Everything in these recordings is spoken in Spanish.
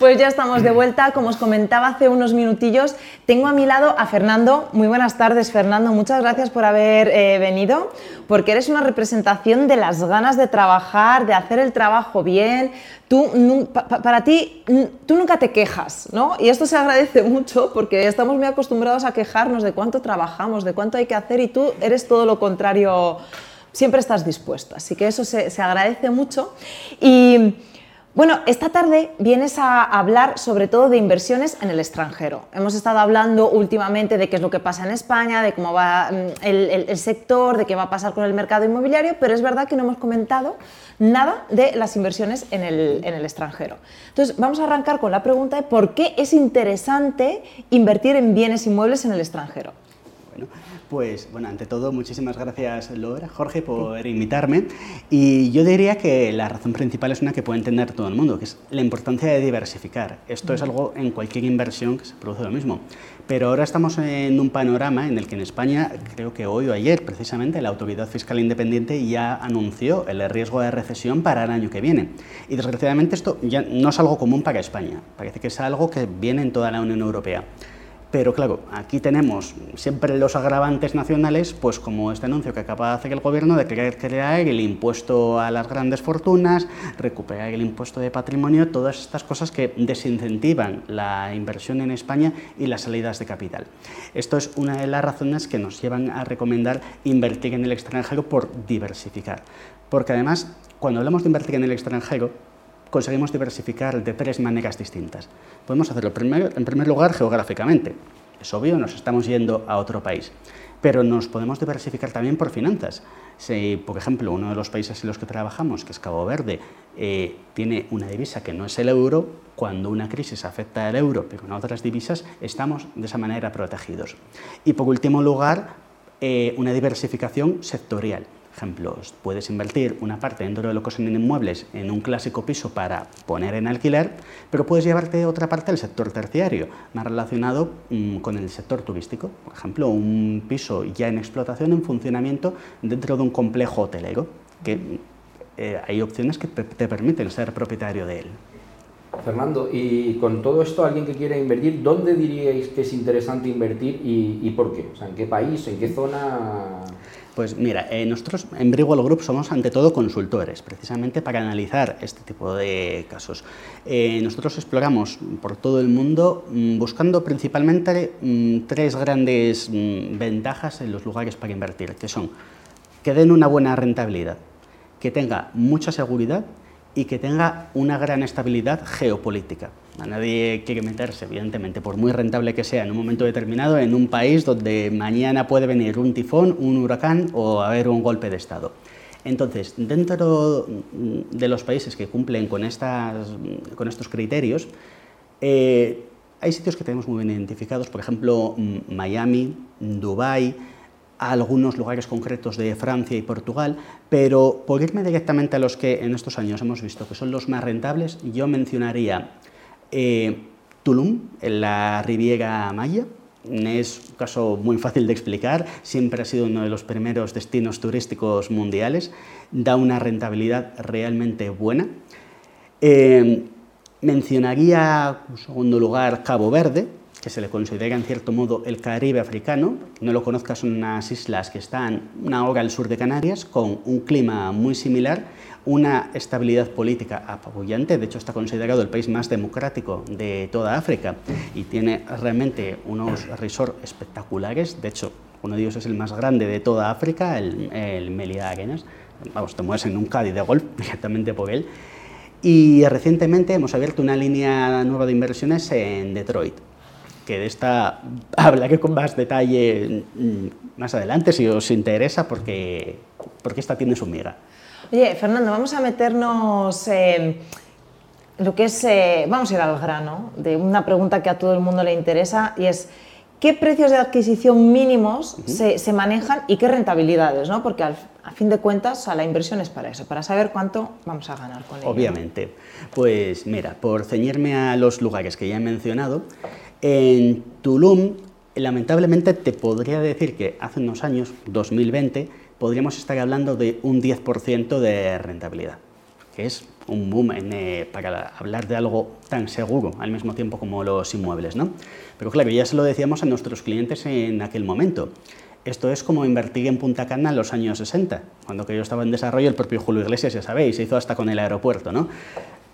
Pues ya estamos de vuelta. Como os comentaba hace unos minutillos, tengo a mi lado a Fernando. Muy buenas tardes, Fernando. Muchas gracias por haber eh, venido, porque eres una representación de las ganas de trabajar, de hacer el trabajo bien. Tú, para ti, tú nunca te quejas, ¿no? Y esto se agradece mucho porque estamos muy acostumbrados a quejarnos de cuánto trabajamos, de cuánto hay que hacer y tú eres todo lo contrario, siempre estás dispuesto. Así que eso se, se agradece mucho. Y bueno, esta tarde vienes a hablar sobre todo de inversiones en el extranjero. Hemos estado hablando últimamente de qué es lo que pasa en España, de cómo va mm, el, sector, de qué va a pasar con el mercado inmobiliario, pero es verdad que no hemos comentado nada de las inversiones en el, en el extranjero. Entonces, vamos a arrancar con la pregunta de por qué es interesante invertir en bienes inmuebles en el extranjero. Bueno, pues bueno, ante todo, muchísimas gracias Laura, Jorge, por invitarme. Y yo diría que la razón principal es una que puede entender todo el mundo, que es la importancia de diversificar. Esto es algo en cualquier inversión que se produce lo mismo. Pero ahora estamos en un panorama en el que en España, creo que hoy o ayer precisamente, la Autoridad Fiscal Independiente ya anunció el riesgo de recesión para el año que viene. Y desgraciadamente esto ya no es algo común para España, parece que es algo que viene en toda la Unión Europea. Pero claro, aquí tenemos siempre los agravantes nacionales, pues como este anuncio que acaba de hacer el gobierno de querer crear el impuesto a las grandes fortunas, recuperar el impuesto de patrimonio, todas estas cosas que desincentivan la inversión en España y las salidas de capital. Esto es una de las razones que nos llevan a recomendar invertir en el extranjero por diversificar. Porque además, cuando hablamos de invertir en el extranjero, conseguimos diversificar de tres maneras distintas. Podemos hacerlo en primer lugar geográficamente. Es obvio, nos estamos yendo a otro país. Pero nos podemos diversificar también por finanzas. Si, por ejemplo, uno de los países en los que trabajamos, que es Cabo Verde, eh, tiene una divisa que no es el euro, cuando una crisis afecta al euro, pero en otras divisas, estamos de esa manera protegidos. Y por último lugar, eh, una diversificación sectorial ejemplos, puedes invertir una parte dentro de lo que son inmuebles en un clásico piso para poner en alquiler, pero puedes llevarte otra parte al sector terciario, más relacionado mm, con el sector turístico. Por ejemplo, un piso ya en explotación, en funcionamiento, dentro de un complejo hotelero, que eh, hay opciones que te permiten ser propietario de él. Fernando, y con todo esto, alguien que quiera invertir, ¿dónde diríais que es interesante invertir y, y por qué? O sea, ¿en qué país, en qué zona? Pues mira, eh, nosotros en Brigualo Group somos ante todo consultores, precisamente para analizar este tipo de casos. Eh, nosotros exploramos por todo el mundo mm, buscando principalmente mm, tres grandes mm, ventajas en los lugares para invertir, que son que den una buena rentabilidad, que tenga mucha seguridad y que tenga una gran estabilidad geopolítica. A nadie quiere meterse, evidentemente, por muy rentable que sea en un momento determinado, en un país donde mañana puede venir un tifón, un huracán o haber un golpe de Estado. Entonces, dentro de los países que cumplen con, estas, con estos criterios, eh, hay sitios que tenemos muy bien identificados, por ejemplo, Miami, Dubái, algunos lugares concretos de Francia y Portugal, pero por irme directamente a los que en estos años hemos visto que son los más rentables, yo mencionaría eh, Tulum, en la Riviera Maya, es un caso muy fácil de explicar, siempre ha sido uno de los primeros destinos turísticos mundiales, da una rentabilidad realmente buena. Eh, mencionaría, en segundo lugar, Cabo Verde, que se le considera en cierto modo el Caribe africano. No lo conozcas, son unas islas que están una hora al sur de Canarias, con un clima muy similar, una estabilidad política apabullante, de hecho está considerado el país más democrático de toda África y tiene realmente unos resorts espectaculares, de hecho uno de ellos es el más grande de toda África, el, el Melilla Arenas, vamos, te mueves en un Cádiz de golf directamente por él. Y recientemente hemos abierto una línea nueva de inversiones en Detroit, que de esta hablaré con más detalle mm, más adelante si os interesa, porque, porque esta tiene su miga. Oye, Fernando, vamos a meternos en lo que es, eh, vamos a ir al grano, de una pregunta que a todo el mundo le interesa y es, ¿qué precios de adquisición mínimos se, manejan y qué rentabilidades? ¿no? Porque al, a fin de cuentas, la inversión es para eso, para saber cuánto vamos a ganar con ello. Obviamente. Pues mira, por ceñirme a los lugares que ya he mencionado, en Tulum, lamentablemente te podría decir que hace unos años, 2020, podríamos estar hablando de un 10% de rentabilidad, que es un boom eh, para hablar de algo tan seguro al mismo tiempo como los inmuebles. ¿no? Pero claro, ya se lo decíamos a nuestros clientes en aquel momento. Esto es como invertir en Punta Cana en los años 60, cuando que yo estaba en desarrollo, el propio Julio Iglesias, ya sabéis, se hizo hasta con el aeropuerto. ¿no?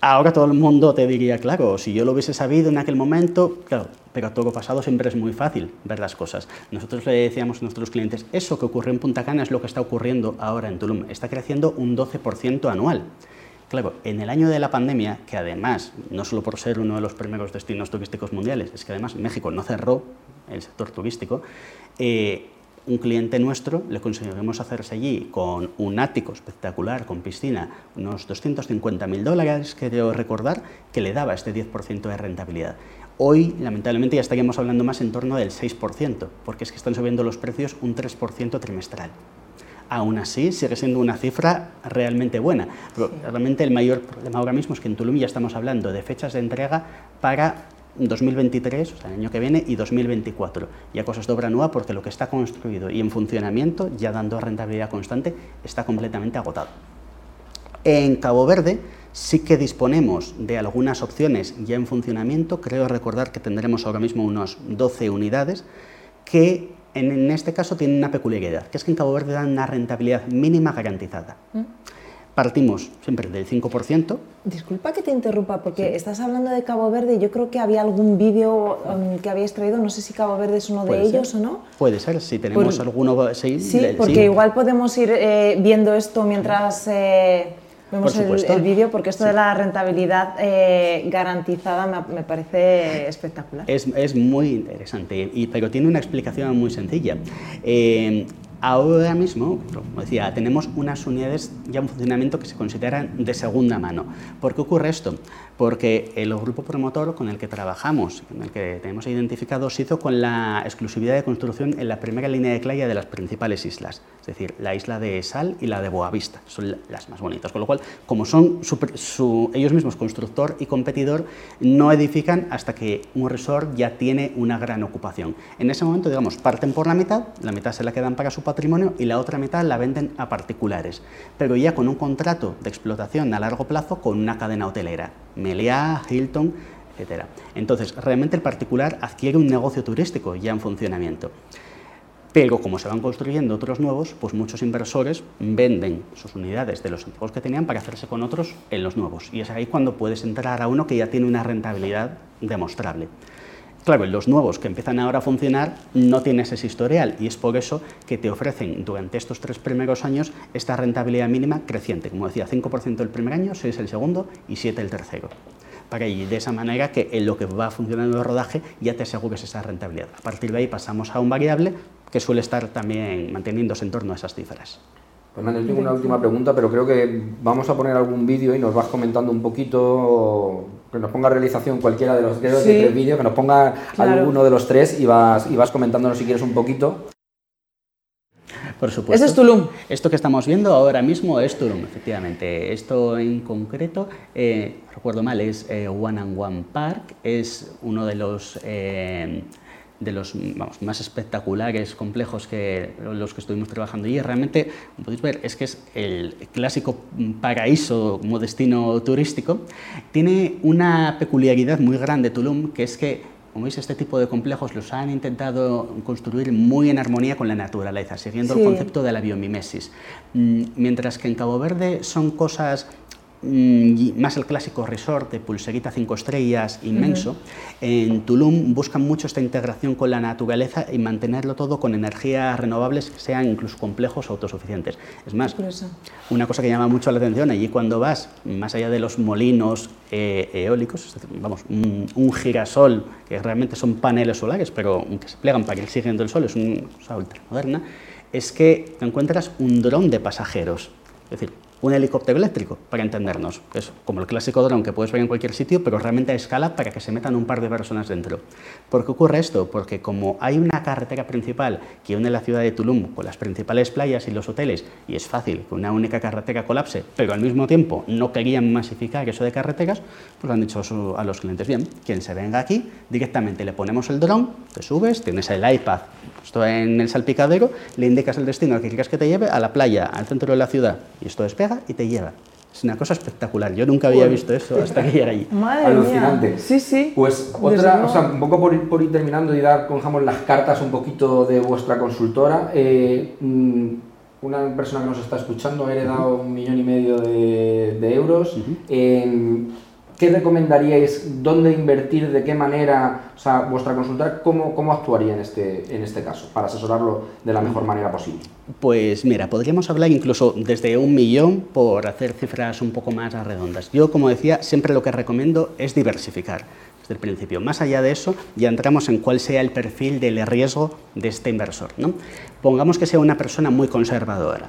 Ahora todo el mundo te diría, claro, si yo lo hubiese sabido en aquel momento, claro, pero todo pasado siempre es muy fácil ver las cosas. Nosotros le decíamos a nuestros clientes, eso que ocurrió en Punta Cana es lo que está ocurriendo ahora en Tulum, está creciendo un 12% anual. Claro, en el año de la pandemia, que además, no solo por ser uno de los primeros destinos turísticos mundiales, es que además México no cerró el sector turístico, eh, un cliente nuestro le conseguimos hacerse allí con un ático espectacular, con piscina, unos 250.000 dólares, quiero recordar, que le daba este 10% de rentabilidad. Hoy, lamentablemente, ya estaríamos hablando más en torno del 6%, porque es que están subiendo los precios un 3% trimestral. Aún así, sigue siendo una cifra realmente buena. Pero realmente el mayor problema ahora mismo es que en Tulum ya estamos hablando de fechas de entrega para 2023, o sea, el año que viene, y 2024. Ya cosas de obra nueva porque lo que está construido y en funcionamiento, ya dando rentabilidad constante, está completamente agotado. En Cabo Verde sí que disponemos de algunas opciones ya en funcionamiento. Creo recordar que tendremos ahora mismo unos 12 unidades que en, este caso tienen una peculiaridad, que es que en Cabo Verde dan una rentabilidad mínima garantizada. ¿Mm? Partimos siempre del 5%. Disculpa que te interrumpa, porque estás hablando de Cabo Verde y yo creo que había algún vídeo um, que habías traído, no sé si Cabo Verde es uno de ellos o no. Puede ser, si tenemos alguno. Sí, porque igual podemos ir eh, viendo esto mientras eh, vemos el, vídeo, porque esto de la rentabilidad eh, garantizada me, parece espectacular. Es, es muy interesante, y, pero tiene una explicación muy sencilla. Ahora mismo, como decía, tenemos unas unidades ya en funcionamiento que se consideran de segunda mano. ¿Por qué ocurre esto? Porque el grupo promotor con el que trabajamos, con el que tenemos identificado, se hizo con la exclusividad de construcción en la primera línea de playa de las principales islas, es decir, la isla de Sal y la de Boavista, son las más bonitas. Con lo cual, como son ellos mismos constructor y competidor, no edifican hasta que un resort ya tiene una gran ocupación. En ese momento, digamos, parten por la mitad, la mitad se la quedan para su patrimonio y la otra mitad la venden a particulares, pero ya con un contrato de explotación a largo plazo con una cadena hotelera, Meliá, Hilton, etc. Entonces, realmente el particular adquiere un negocio turístico ya en funcionamiento. Pero como se van construyendo otros nuevos, pues muchos inversores venden sus unidades de los antiguos que tenían para hacerse con otros en los nuevos. Y es ahí cuando puedes entrar a uno que ya tiene una rentabilidad demostrable. Claro, los nuevos que empiezan ahora a funcionar no tienen ese historial y es por eso que te ofrecen durante estos tres primeros años esta rentabilidad mínima creciente. Como decía, 5% el primer año, 6 el segundo y 7 el tercero. Para y de esa manera que en lo que va funcionando el rodaje ya te asegures esa rentabilidad. A partir de ahí pasamos a un variable que suele estar también manteniéndose en torno a esas cifras. Fernando, tengo una última pregunta, pero creo que vamos a poner algún vídeo y nos vas comentando un poquito, que nos ponga realización cualquiera de los tres vídeos, que nos ponga alguno de los tres y vas, y vas comentándonos si quieres un poquito. Por supuesto. Ese es Tulum. Esto que estamos viendo ahora mismo es Tulum, efectivamente. Esto en concreto, eh, recuerdo mal, es eh, One and One Park, es uno de los... Eh, de los más espectaculares, complejos que los que estuvimos trabajando y realmente, como podéis ver, es que es el clásico paraíso como destino turístico. Tiene una peculiaridad muy grande Tulum, que es que, como veis, este tipo de complejos los han intentado construir muy en armonía con la naturaleza, siguiendo el concepto de la biomimesis. Mm, mientras que en Cabo Verde son cosas más el clásico resort de pulserita cinco estrellas inmenso, en Tulum buscan mucho esta integración con la naturaleza y mantenerlo todo con energías renovables que sean incluso complejos o autosuficientes. Es más, una cosa que llama mucho la atención allí cuando vas, más allá de los molinos eh, eólicos, vamos, un, girasol, que realmente son paneles solares, pero que se plegan para que ir siguiendo el sol, es una cosa ultra moderna, es que encuentras un dron de pasajeros. Es decir, un helicóptero eléctrico, para entendernos. Es como el clásico dron que puedes ver en cualquier sitio, pero realmente a escala para que se metan un par de personas dentro. ¿Por qué ocurre esto? Porque como hay una carretera principal que une la ciudad de Tulum con las principales playas y los hoteles, y es fácil que una única carretera colapse, pero al mismo tiempo no querían masificar eso de carreteras, pues han dicho a los clientes, bien, quien se venga aquí, directamente le ponemos el dron, te subes, tienes el iPad esto en el salpicadero, le indicas el destino al que quieras que te lleve, a la playa, al centro de la ciudad, y esto y te lleva. Es una cosa espectacular. Yo nunca había visto eso hasta que llegué allí. Madre Alucinante. Mía. Sí, sí. Pues otra, o sea, un poco por, ir, por ir terminando y dar, cojamos las cartas un poquito de vuestra consultora. Eh, mm, una persona que nos está escuchando ha heredado un millón y medio de, euros. ¿Qué recomendaríais? ¿Dónde invertir? ¿De qué manera? O sea, vuestra consultora, ¿cómo, cómo actuaría en este, en este caso para asesorarlo de la mejor manera posible? Pues mira, podríamos hablar incluso desde un millón por hacer cifras un poco más redondas. Yo, como decía, siempre lo que recomiendo es diversificar desde el principio. Más allá de eso, ya entramos en cuál sea el perfil del riesgo de este inversor. ¿no? Pongamos que sea una persona muy conservadora.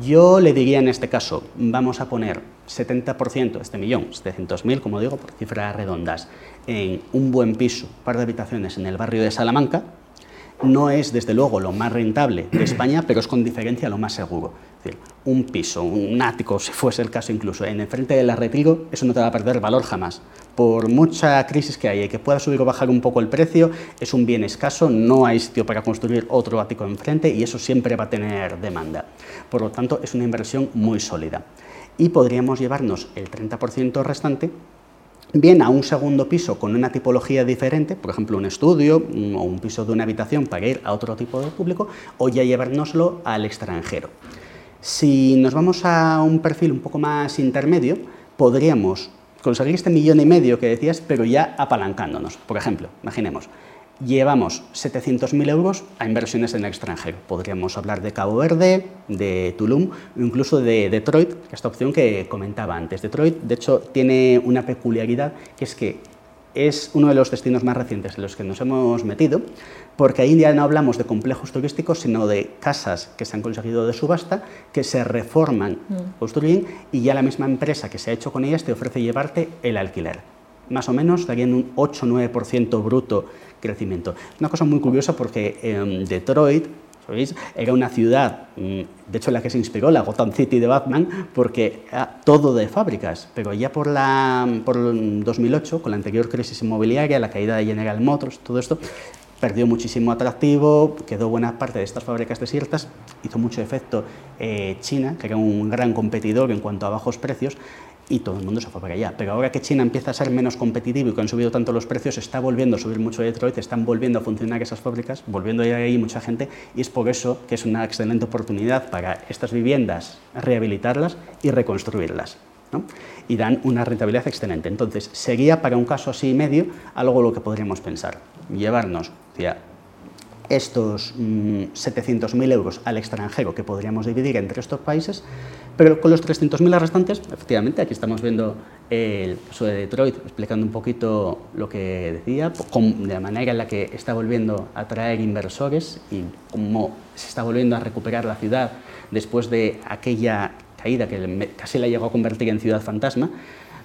Yo le diría en este caso, vamos a poner 70% de este millón, 700.000, como digo, por cifras redondas, en un buen piso, par de habitaciones en el barrio de Salamanca. No es, desde luego, lo más rentable de España, pero es con diferencia lo más seguro. Decir, un piso, un ático, si fuese el caso incluso, en el frente de la eso no te va a perder valor jamás. Por mucha crisis que haya y que pueda subir o bajar un poco el precio, es un bien escaso, no hay sitio para construir otro ático enfrente y eso siempre va a tener demanda. Por lo tanto, es una inversión muy sólida y podríamos llevarnos el 30% restante bien a un segundo piso con una tipología diferente, por ejemplo un estudio o un piso de una habitación para ir a otro tipo de público, o ya llevárnoslo al extranjero. Si nos vamos a un perfil un poco más intermedio, podríamos conseguir este millón y medio que decías, pero ya apalancándonos. Por ejemplo, imaginemos, llevamos 700.000 euros a inversiones en el extranjero. Podríamos hablar de Cabo Verde, de Tulum incluso de Detroit, esta opción que comentaba antes. Detroit, de hecho, tiene una peculiaridad que es que es uno de los destinos más recientes en los que nos hemos metido, porque ahí ya no hablamos de complejos turísticos, sino de casas que se han conseguido de subasta, que se reforman, mm. construyen, y ya la misma empresa que se ha hecho con ellas te ofrece llevarte el alquiler. Más o menos darían un 8-9% bruto crecimiento. Una cosa muy curiosa porque en Detroit, ¿sabéis? Era una ciudad, mm, de hecho la que se inspiró, la Gotham City de Batman, porque era todo de fábricas, pero ya por, la, por 2008, con la anterior crisis inmobiliaria, la caída de General Motors, todo esto, perdió muchísimo atractivo, quedó buena parte de estas fábricas desiertas, hizo mucho efecto eh, China, que era un gran competidor en cuanto a bajos precios, y todo el mundo se fue para allá. Pero ahora que China empieza a ser menos competitivo y que han subido tanto los precios, está volviendo a subir mucho Detroit, están volviendo a funcionar esas fábricas, volviendo a ir ahí mucha gente y es por eso que es una excelente oportunidad para estas viviendas rehabilitarlas y reconstruirlas. Y dan una rentabilidad excelente. Entonces, sería para un caso así y medio algo lo que podríamos pensar. Llevarnos estos 700.000 mm, euros al extranjero que podríamos dividir entre estos países pero con los 300.000 restantes, efectivamente, aquí estamos viendo el caso de Detroit, explicando un poquito lo que decía, de la manera en la que está volviendo a atraer inversores y cómo se está volviendo a recuperar la ciudad después de aquella caída que casi la llegó a convertir en ciudad fantasma,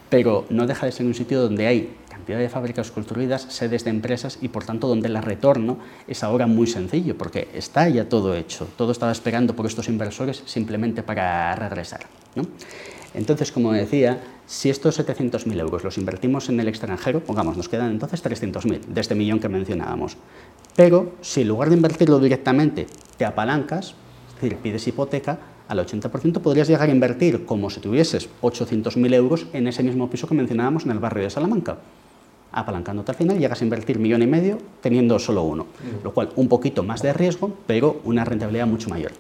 pero no deja de ser un sitio donde hay de fábricas construidas, sedes de empresas y por tanto donde el retorno es ahora muy sencillo porque está ya todo hecho, todo estaba esperando por estos inversores simplemente para regresar. Entonces, como decía, si estos 700.000 euros los invertimos en el extranjero, pongamos, nos quedan entonces 300.000 de este millón que mencionábamos. Pero si en lugar de invertirlo directamente te apalancas, es decir, pides hipoteca, al 80% podrías llegar a invertir como si tuvieses 800.000 euros en ese mismo piso que mencionábamos en el barrio de Salamanca apalancándote al final llegas a invertir millón y medio teniendo solo uno, lo cual un poquito más de riesgo, pero una rentabilidad mucho mayor.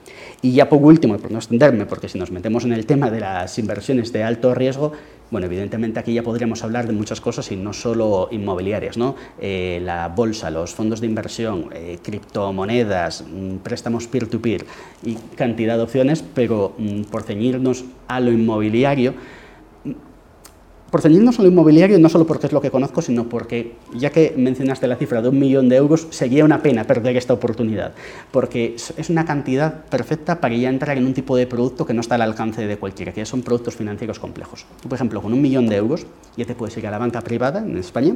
Y ya por último, por no extenderme, porque si nos metemos en el tema de las inversiones de alto riesgo, bueno, evidentemente aquí ya podríamos hablar de muchas cosas y no solo inmobiliarias, ¿no? Eh, la bolsa, los fondos de inversión, eh, criptomonedas, mm, préstamos peer-to-peer y cantidad de opciones, pero mm, por ceñirnos a lo inmobiliario, por ceñirnos a lo inmobiliario, no solo porque es lo que conozco, sino porque, ya que mencionaste la cifra de un millón de euros, sería una pena perder esta oportunidad, porque es una cantidad perfecta para ya entrar en un tipo de producto que no está al alcance de cualquiera, que son productos financieros complejos. por ejemplo, con un millón de euros ya te puedes ir a la banca privada en España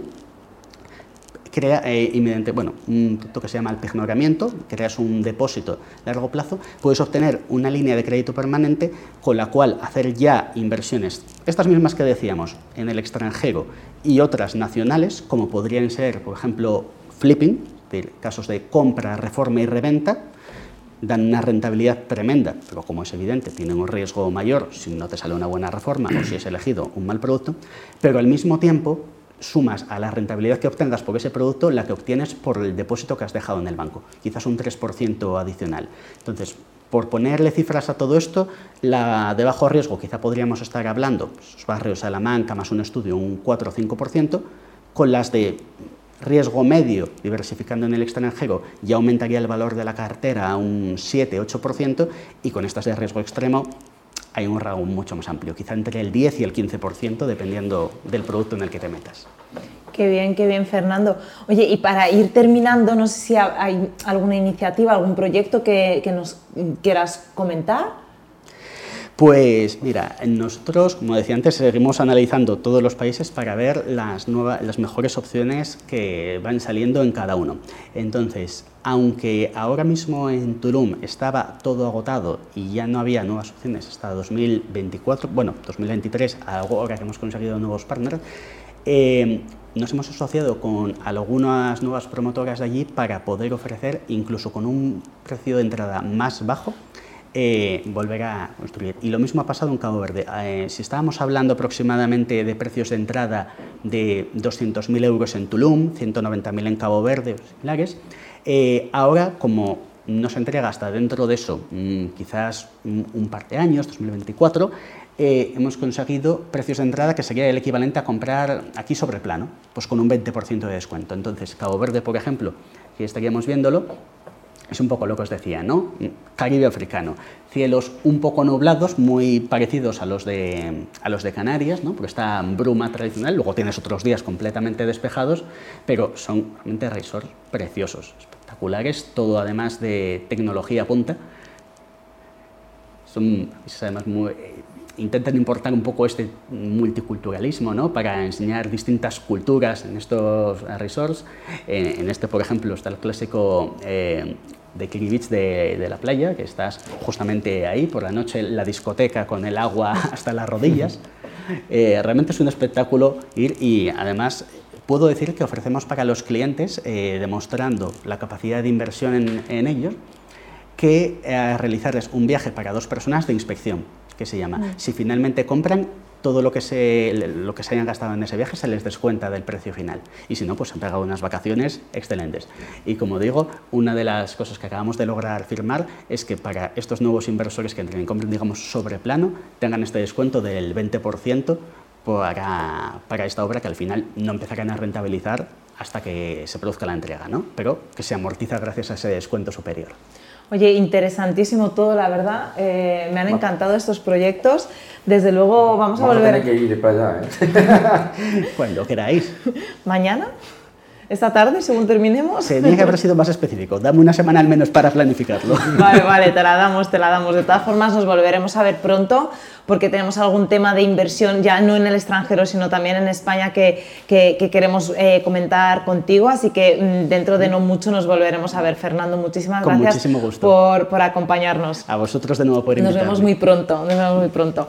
crea eh, bueno, un producto que se llama el pignoramiento, creas un depósito a largo plazo, puedes obtener una línea de crédito permanente con la cual hacer ya inversiones, estas mismas que decíamos, en el extranjero y otras nacionales, como podrían ser, por ejemplo, flipping, casos de compra, reforma y reventa, dan una rentabilidad tremenda, pero como es evidente, tienen un riesgo mayor si no te sale una buena reforma o si es elegido un mal producto, pero al mismo tiempo sumas a la rentabilidad que obtengas por ese producto la que obtienes por el depósito que has dejado en el banco, quizás un 3% adicional. Entonces, por ponerle cifras a todo esto, la de bajo riesgo quizá podríamos estar hablando, pues, barrios Salamanca más un estudio, un 4 o 5%, con las de riesgo medio, diversificando en el extranjero, ya aumentaría el valor de la cartera a un 7-8% y con estas de riesgo extremo hay un rango mucho más amplio, quizá entre el 10 y el 15%, dependiendo del producto en el que te metas. Qué bien, qué bien, Fernando. Oye, y para ir terminando, no sé si hay alguna iniciativa, algún proyecto que, que nos quieras comentar. Pues mira, nosotros, como decía antes, seguimos analizando todos los países para ver las, nuevas, las mejores opciones que van saliendo en cada uno. Entonces, aunque ahora mismo en Tulum estaba todo agotado y ya no había nuevas opciones hasta 2024, bueno, 2023, ahora que hemos conseguido nuevos partners, eh, nos hemos asociado con algunas nuevas promotoras de allí para poder ofrecer, incluso con un precio de entrada más bajo, eh, volver a construir. Y lo mismo ha pasado en Cabo Verde. Eh, si estábamos hablando aproximadamente de precios de entrada de 200.000 euros en Tulum, 190.000 en Cabo Verde, similares, eh, ahora como no se entrega hasta dentro de eso, mm, quizás un, par de años, 2024, hemos conseguido precios de entrada que sería el equivalente a comprar aquí sobre plano, pues con un 20% de descuento. Entonces, Cabo Verde, por ejemplo, que estaríamos viéndolo, es un poco lo que os decía, ¿no? Caribe africano. Cielos un poco nublados, muy parecidos a los de, a los de Canarias, ¿no? Porque está bruma tradicional, luego tienes otros días completamente despejados, pero son realmente resorts preciosos, espectaculares, todo además de tecnología punta. Son además muy, intentan importar un poco este multiculturalismo ¿no? para enseñar distintas culturas en estos resorts. En, este, por ejemplo, está el clásico eh, de Kiribich de, de, la playa, que estás justamente ahí por la noche, la discoteca con el agua hasta las rodillas. Eh, realmente es un espectáculo ir y además puedo decir que ofrecemos para los clientes, eh, demostrando la capacidad de inversión en, en ellos, que eh, realizarles un viaje para dos personas de inspección, que se llama. Si finalmente compran, todo lo que, se, lo que se hayan gastado en ese viaje se les descuenta del precio final. Y si no, pues han pagado unas vacaciones excelentes. Y como digo, una de las cosas que acabamos de lograr firmar es que para estos nuevos inversores que entren y compren, digamos, sobre plano, tengan este descuento del 20% para, para esta obra que al final no empezarán a rentabilizar hasta que se produzca la entrega, ¿no? pero que se amortiza gracias a ese descuento superior. Oye, interesantísimo todo, la verdad. Eh, me han encantado estos proyectos. Desde luego vamos, a volver. A que ir para allá, ¿eh? Cuando queráis. ¿Mañana? Esta tarde, según terminemos. Tenía que haber sido más específico. Dame una semana al menos para planificarlo. Vale, vale, te la damos, te la damos. De todas formas, nos volveremos a ver pronto porque tenemos algún tema de inversión ya no en el extranjero, sino también en España que, que, queremos eh, comentar contigo. Así que mm, dentro de no mucho nos volveremos a ver. Fernando, muchísimas Con gracias muchísimo gusto. Por, por acompañarnos. A vosotros de nuevo por invitarme. Nos vemos muy pronto, nos vemos muy pronto.